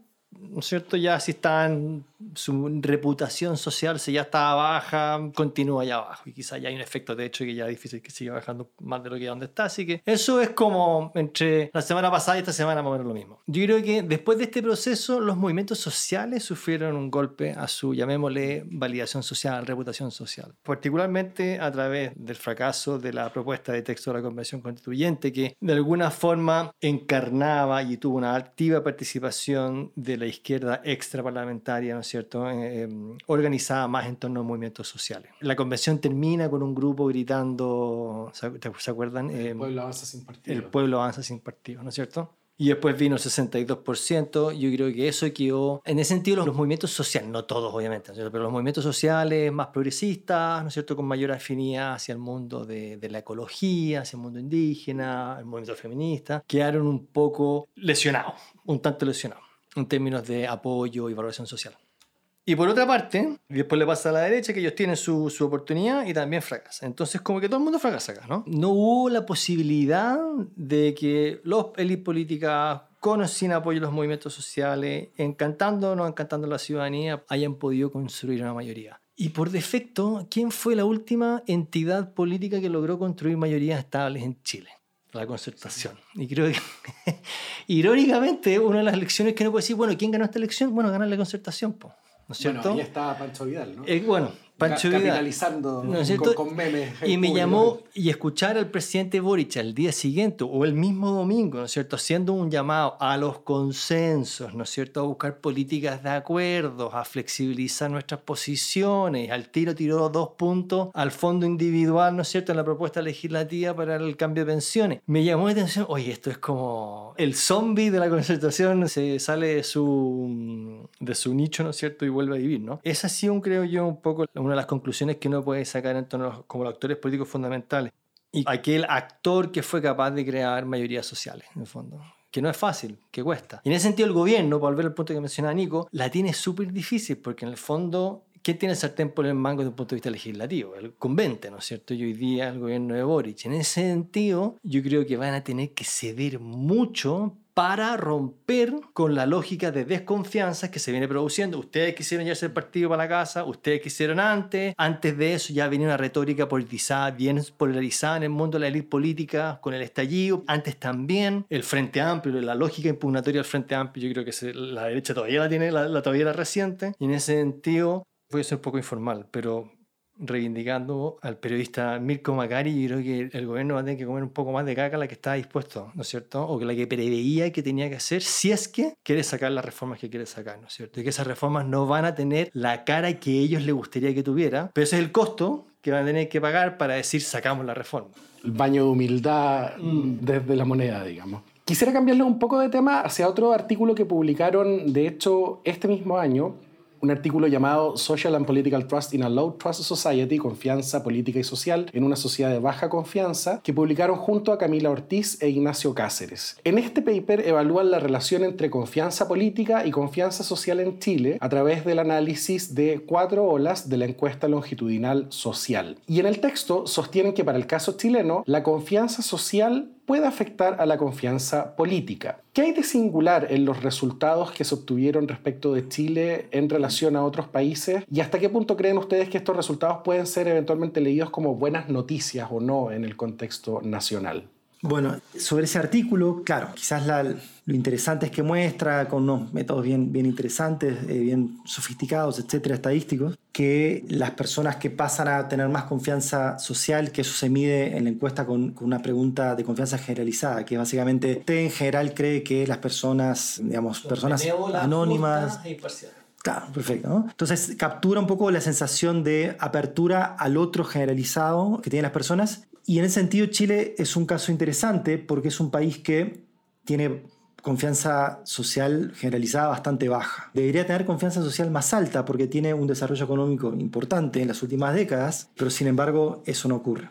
¿no es cierto? Ya si están su reputación social, si ya está baja, continúa allá abajo. Y quizá ya hay un efecto de hecho que ya es difícil que siga bajando más de lo que donde está. Así que eso es como entre la semana pasada y esta semana más o menos lo mismo. Yo creo que después de este proceso, los movimientos sociales sufrieron un golpe a su, llamémosle, validación social, reputación social. Particularmente a través del fracaso de la propuesta de texto de la Convención Constituyente, que de alguna forma encarnaba y tuvo una activa participación de la izquierda extraparlamentaria, ¿no es cierto?, eh, organizada más en torno a movimientos sociales. La convención termina con un grupo gritando, ¿se, acuerdan? El em, pueblo avanza sin partido. El pueblo avanza sin partido, ¿no es cierto? Y después vino el 62%. Yo creo que eso quedó. En ese sentido, los, movimientos sociales, no todos obviamente, pero los movimientos sociales más progresistas, ¿no es cierto?, con mayor afinidad hacia el mundo de, de la ecología, hacia el mundo indígena, el movimiento feminista, quedaron un poco lesionados, un tanto lesionados en términos de apoyo y valoración social. Y por otra parte, después le pasa a la derecha que ellos tienen su, su, oportunidad y también fracasa. Entonces, como que todo el mundo fracasa acá, ¿no? No hubo la posibilidad de que los élites políticas con o sin apoyo de los movimientos sociales, encantando o no encantando a la ciudadanía, hayan podido construir una mayoría. Y por defecto, ¿quién fue la última entidad política que logró construir mayorías estables en Chile? la concertación. Y creo que, irónicamente, una de las elecciones que no puede decir, bueno, ¿quién ganó esta elección? Bueno, ganar la concertación, ¿no es cierto? Bueno, ahí está Pancho Vidal, ¿no? Eh, bueno, Pancho capitalizando con, con, memes. Y me llamó y escuchar al presidente Boric al día siguiente o el mismo domingo, ¿no es cierto?, haciendo un llamado a los consensos, ¿no es cierto?, a buscar políticas de acuerdos, a flexibilizar nuestras posiciones. Al tiro tiró dos puntos al fondo individual, ¿no es cierto?, en la propuesta legislativa para el cambio de pensiones. Me llamó la atención, oye, esto es como el zombie de la concertación se sale de su, de su nicho, ¿no es cierto?, y vuelve a vivir, ¿no? Esa ha sido, creo yo, un poco una de las conclusiones que uno puede sacar en torno como los actores políticos fundamentales. Y aquel actor que fue capaz de crear mayorías sociales, en el fondo. Que no es fácil, que cuesta. Y en ese sentido, el gobierno, por volver al punto que mencionaba Nico, la tiene súper difícil porque en el fondo ¿quién tiene el sartén por el mango desde un punto de vista legislativo? El convente, ¿no es cierto? Y hoy día el gobierno de Boric. En ese sentido, yo creo que van a tener que ceder mucho para romper con la lógica de desconfianza que se viene produciendo. Ustedes quisieron llevarse el partido para la casa, ustedes quisieron antes, antes de eso ya venía una retórica politizada, bien polarizada en el mundo de la élite política con el estallido, antes también el Frente Amplio, la lógica impugnatoria del Frente Amplio, yo creo que la derecha todavía la tiene, la, todavía la reciente, y en ese sentido voy a ser un poco informal, pero reivindicando al periodista Mirko Macari, y creo que el gobierno va a tener que comer un poco más de caca la que estaba dispuesto, ¿no es cierto? O que la que preveía que tenía que hacer si es que quiere sacar las reformas que quiere sacar, ¿no es cierto? Y que esas reformas no van a tener la cara que ellos les gustaría que tuviera, pero ese es el costo que van a tener que pagar para decir sacamos la reforma. El baño de humildad mm. desde la moneda, digamos. Quisiera cambiarle un poco de tema hacia otro artículo que publicaron, de hecho, este mismo año, un artículo llamado Social and Political Trust in a Low Trust Society, Confianza Política y Social en una sociedad de baja confianza, que publicaron junto a Camila Ortiz e Ignacio Cáceres. En este paper evalúan la relación entre confianza política y confianza social en Chile a través del análisis de cuatro olas de la encuesta longitudinal social. Y en el texto sostienen que para el caso chileno, la confianza social puede afectar a la confianza política. ¿Qué hay de singular en los resultados que se obtuvieron respecto de Chile en relación a otros países? ¿Y hasta qué punto creen ustedes que estos resultados pueden ser eventualmente leídos como buenas noticias o no en el contexto nacional? Bueno, sobre ese artículo, claro, quizás lo interesante es que muestra con unos métodos bien, bien interesantes, eh, bien sofisticados, etcétera, estadísticos, que las personas que pasan a tener más confianza social, que eso se mide en la encuesta con, una pregunta de confianza generalizada, que básicamente usted en general cree que las personas, digamos, personas anónimas... E claro, perfecto. ¿no? Entonces captura un poco la sensación de apertura al otro generalizado que tienen las personas y en ese sentido Chile es un caso interesante porque es un país que tiene confianza social generalizada bastante baja. Debería tener confianza social más alta porque tiene un desarrollo económico importante en las últimas décadas, pero sin embargo eso no ocurre.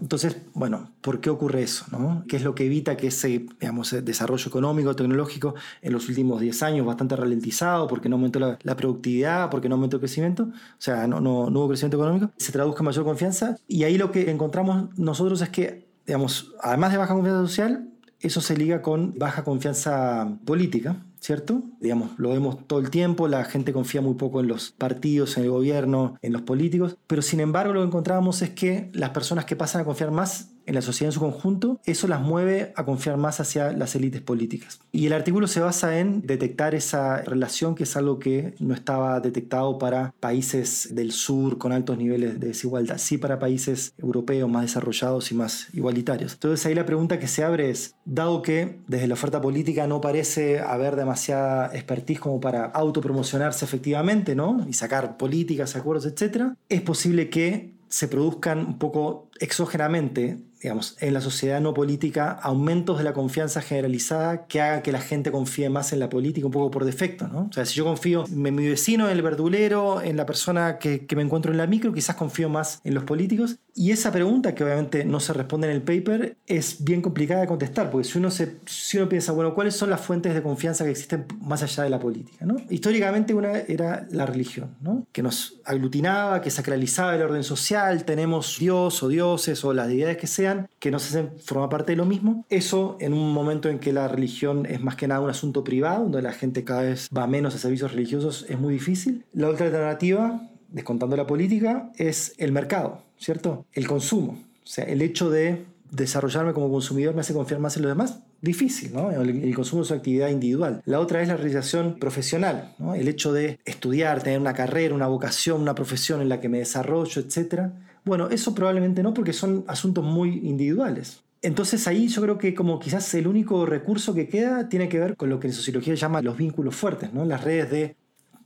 Entonces, bueno, ¿por qué ocurre eso? ¿Qué es lo que evita que ese digamos, desarrollo económico, tecnológico en los últimos 10 años bastante ralentizado, porque no aumentó la, productividad, porque no aumentó el crecimiento, o sea, no, no, no hubo crecimiento económico, se traduzca en mayor confianza? Y ahí lo que encontramos nosotros es que, digamos, además de baja confianza social, eso se liga con baja confianza política, ¿cierto? Digamos, lo vemos todo el tiempo, la gente confía muy poco en los partidos, en el gobierno, en los políticos, pero sin embargo lo que encontramos es que las personas que pasan a confiar más en la sociedad en su conjunto, eso las mueve a confiar más hacia las élites políticas. Y el artículo se basa en detectar esa relación, que es algo que no estaba detectado para países del sur con altos niveles de desigualdad, sí para países europeos más desarrollados y más igualitarios. Entonces ahí la pregunta que se abre es, dado que desde la oferta política no parece haber demasiada expertise como para autopromocionarse efectivamente, ¿no? Y sacar políticas, acuerdos, etc., es posible que se produzcan un poco exógenamente digamos, en la sociedad no política aumentos de la confianza generalizada que haga que la gente confíe más en la política un poco por defecto, ¿no? O sea, si yo confío en mi vecino, en el verdulero, en la persona que, que me encuentro en la micro, quizás confío más en los políticos. Y esa pregunta, que obviamente no se responde en el paper, es bien complicada de contestar, porque si uno, se, si uno piensa, bueno, ¿cuáles son las fuentes de confianza que existen más allá de la política? ¿no? Históricamente una era la religión, ¿no? que nos aglutinaba, que sacralizaba el orden social, tenemos Dios o dioses o las deidades que sean, que no se hacen forma parte de lo mismo. Eso en un momento en que la religión es más que nada un asunto privado, donde la gente cada vez va menos a servicios religiosos, es muy difícil. La otra alternativa, descontando la política, es el mercado, ¿cierto? El consumo. O sea, el hecho de desarrollarme como consumidor me hace confiar más en los demás. Difícil, ¿no? El, consumo es una actividad individual. La otra es la realización profesional, ¿no? El hecho de estudiar, tener una carrera, una vocación, una profesión en la que me desarrollo, etcétera bueno, eso probablemente no, porque son asuntos muy individuales. Entonces ahí yo creo que como quizás el único recurso que queda tiene que ver con lo que en sociología llama los vínculos fuertes, ¿no? las redes de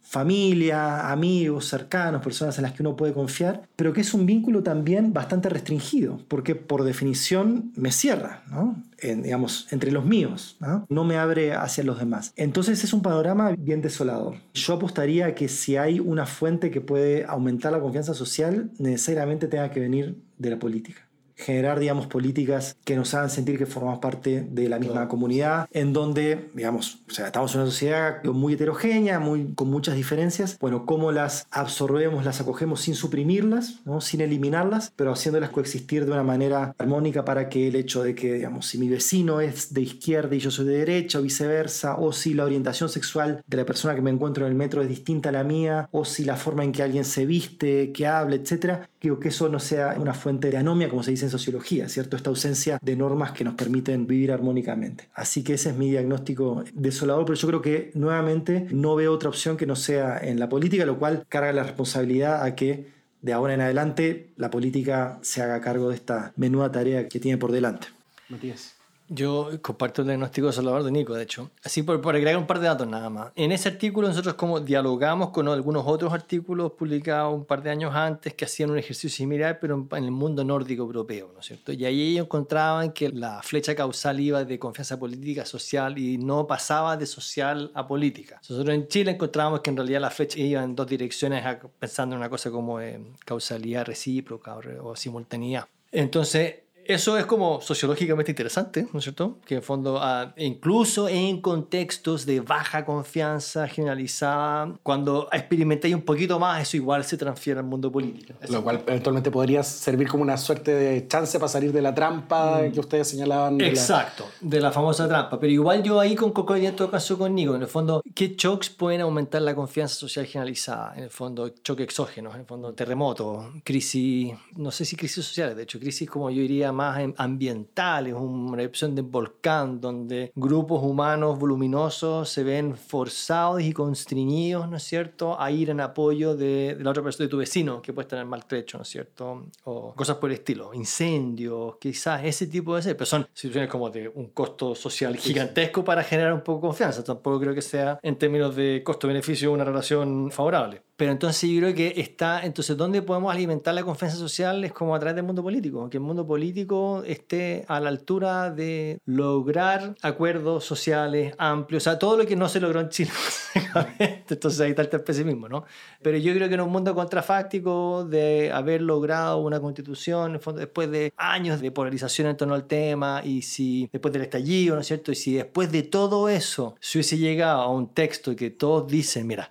familia, amigos, cercanos, personas en las que uno puede confiar, pero que es un vínculo también bastante restringido, porque por definición me cierra, ¿no? digamos, entre los míos, ¿no? ¿no? me abre hacia los demás. Entonces es un panorama bien desolador. Yo apostaría que si hay una fuente que puede aumentar la confianza social, necesariamente tenga que venir de la política generar, digamos, políticas que nos hagan sentir que formamos parte de la misma comunidad, en donde, digamos, o sea, estamos en una sociedad muy heterogénea, muy, con muchas diferencias, bueno, cómo las absorbemos, las acogemos sin suprimirlas, ¿no? sin eliminarlas, pero haciéndolas coexistir de una manera armónica para que el hecho de que, digamos, si mi vecino es de izquierda y yo soy de derecha o viceversa, o si la orientación sexual de la persona que me encuentro en el metro es distinta a la mía, o si la forma en que alguien se viste, que habla, etcétera, que eso no sea una fuente de anomia, como se dice en sociología, ¿cierto? Esta ausencia de normas que nos permiten vivir armónicamente. Así que ese es mi diagnóstico desolador, pero yo creo que nuevamente no veo otra opción que no sea en la política, lo cual carga la responsabilidad a que de ahora en adelante la política se haga cargo de esta menuda tarea que tiene por delante. Matías. Yo comparto el diagnóstico de Salvador de Nico, de hecho. Así por, por, agregar un par de datos nada más. En ese artículo nosotros como dialogamos con algunos otros artículos publicados un par de años antes que hacían un ejercicio similar, pero en el mundo nórdico europeo, ¿no es cierto? Y ahí ellos encontraban que la flecha causal iba de confianza política a social y no pasaba de social a política. Nosotros en Chile encontrábamos que en realidad la flecha iba en dos direcciones, pensando en una cosa como eh, causalidad recíproca o, o simultaneidad. Entonces, eso es como sociológicamente interesante, ¿no es cierto? Que en fondo, ah, incluso en contextos de baja confianza generalizada, cuando experimentáis un poquito más, eso igual se transfiere al mundo político. Lo cual eventualmente podría servir como una suerte de chance para salir de la trampa mm. que ustedes señalaban. Exacto, de la famosa trampa. Pero igual yo ahí concordo en todo caso conmigo. En el fondo, ¿qué shocks pueden aumentar la confianza social generalizada? En el fondo, choques exógenos, en el fondo, terremotos, crisis, no sé si crisis sociales, de hecho, crisis como yo diría más ambientales, una erupción de volcán donde grupos humanos voluminosos se ven forzados y constreñidos, ¿no es cierto?, a ir en apoyo de, la otra persona, de tu vecino que puede estar maltrecho, ¿no es cierto?, o cosas por el estilo, incendios, quizás ese tipo de cosas, pero son situaciones como de un costo social gigantesco para generar un poco de confianza, tampoco creo que sea en términos de costo-beneficio una relación favorable. Pero entonces yo creo que está, entonces, ¿dónde podemos alimentar la confianza social? Es como a través del mundo político, que el mundo político esté a la altura de lograr acuerdos sociales amplios, o sea, todo lo que no se logró en Chile, entonces ahí está el pesimismo, ¿no? Pero yo creo que en un mundo contrafáctico de haber logrado una constitución, después de años de polarización en torno al tema, y si después del estallido, ¿no es cierto? Y si después de todo eso se hubiese llegado a un texto que todos dicen, mira,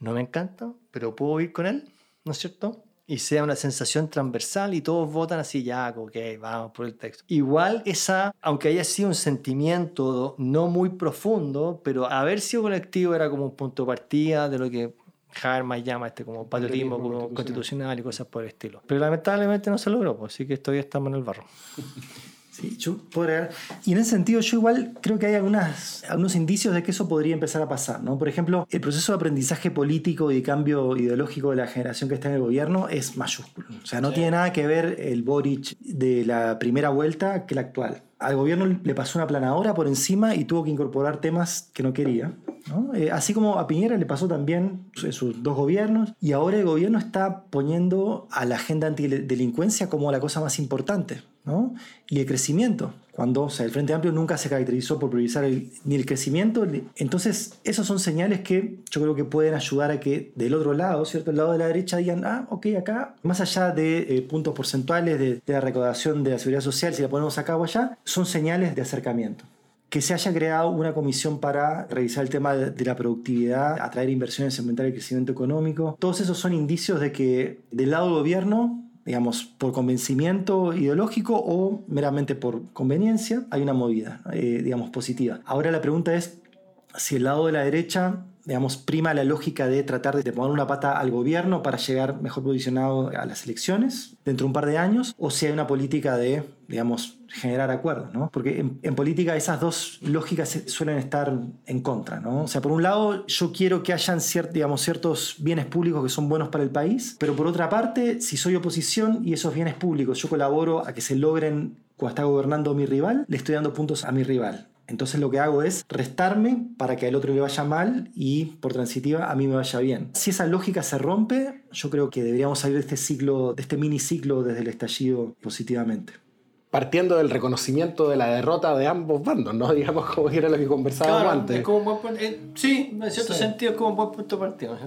no me encanta, pero puedo ir con él, ¿no es cierto? Y sea una sensación transversal y todos votan así, ya, ok, vamos por el texto. Igual esa, aunque haya sido un sentimiento no muy profundo, pero haber sido colectivo era como un punto de partida de lo que Habermas llama este como patriotismo, como constitucional y cosas por el estilo. Pero lamentablemente no se logró, pues, así que todavía estamos en el barro. Sí, yo podría... Y en ese sentido yo igual creo que hay algunas, algunos indicios de que eso podría empezar a pasar. ¿no? Por ejemplo, el proceso de aprendizaje político y de cambio ideológico de la generación que está en el gobierno es mayúsculo. O sea, no tiene nada que ver el Boric de la primera vuelta que el actual. Al gobierno le pasó una planadora por encima y tuvo que incorporar temas que no quería. Eh, así como a Piñera le pasó también en sus dos gobiernos, y ahora el gobierno está poniendo a la agenda antidelincuencia como la cosa más importante, ¿no? y el crecimiento, cuando o sea, el Frente Amplio nunca se caracterizó por priorizar ni el crecimiento, entonces esos son señales que yo creo que pueden ayudar a que del otro lado, ¿cierto? El lado de la derecha digan, ah, ok, acá, más allá de eh, puntos porcentuales de, de la recaudación de la seguridad social, si la ponemos acá o allá, son señales de acercamiento que se haya creado una comisión para revisar el tema de, la productividad, atraer inversiones, aumentar el crecimiento económico. Todos esos son indicios de que del lado del gobierno, digamos, por convencimiento ideológico o meramente por conveniencia, hay una movida, eh, digamos, positiva. Ahora la pregunta es si el lado de la derecha digamos, prima la lógica de tratar de poner una pata al gobierno para llegar mejor posicionado a las elecciones dentro de un par de años, o si hay una política de, digamos, generar acuerdos, ¿no? Porque en, política esas dos lógicas suelen estar en contra, ¿no? O sea, por un lado, yo quiero que hayan digamos, ciertos bienes públicos que son buenos para el país, pero por otra parte, si soy oposición y esos bienes públicos yo colaboro a que se logren cuando está gobernando mi rival, le estoy dando puntos a mi rival. Entonces lo que hago es restarme para que al otro le vaya mal y por transitiva a mí me vaya bien. Si esa lógica se rompe, yo creo que deberíamos salir de este ciclo, de este mini ciclo desde el estallido positivamente partiendo del reconocimiento de la derrota de ambos bandos, ¿no? Digamos como era lo que conversábamos antes. Eh, sí, en cierto sentido es como un buen punto de partida,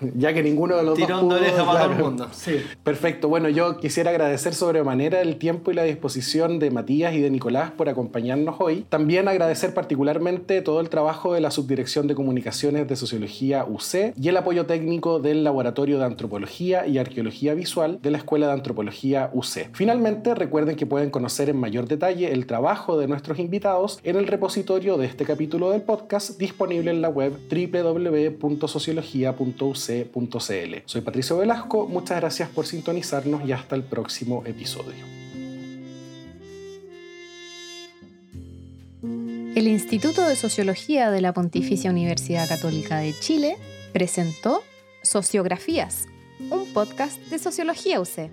ya que ninguno de los dos pudo, de oreja para todo el mundo. Sí. Perfecto. Bueno, yo quisiera agradecer sobremanera el tiempo y la disposición de Matías y de Nicolás por acompañarnos hoy. También agradecer particularmente todo el trabajo de la Subdirección de Comunicaciones de Sociología UC y el apoyo técnico del Laboratorio de Antropología y Arqueología Visual de la Escuela de Antropología UC. Finalmente, recuerden que pueden conocer en mayor detalle el trabajo de nuestros invitados en el repositorio de este capítulo del podcast disponible en la web www.sociología.uc.cl. Soy Patricio Velasco, muchas gracias por sintonizarnos y hasta el próximo episodio. El Instituto de Sociología de la Pontificia Universidad Católica de Chile presentó Sociografías un podcast de Sociología UC.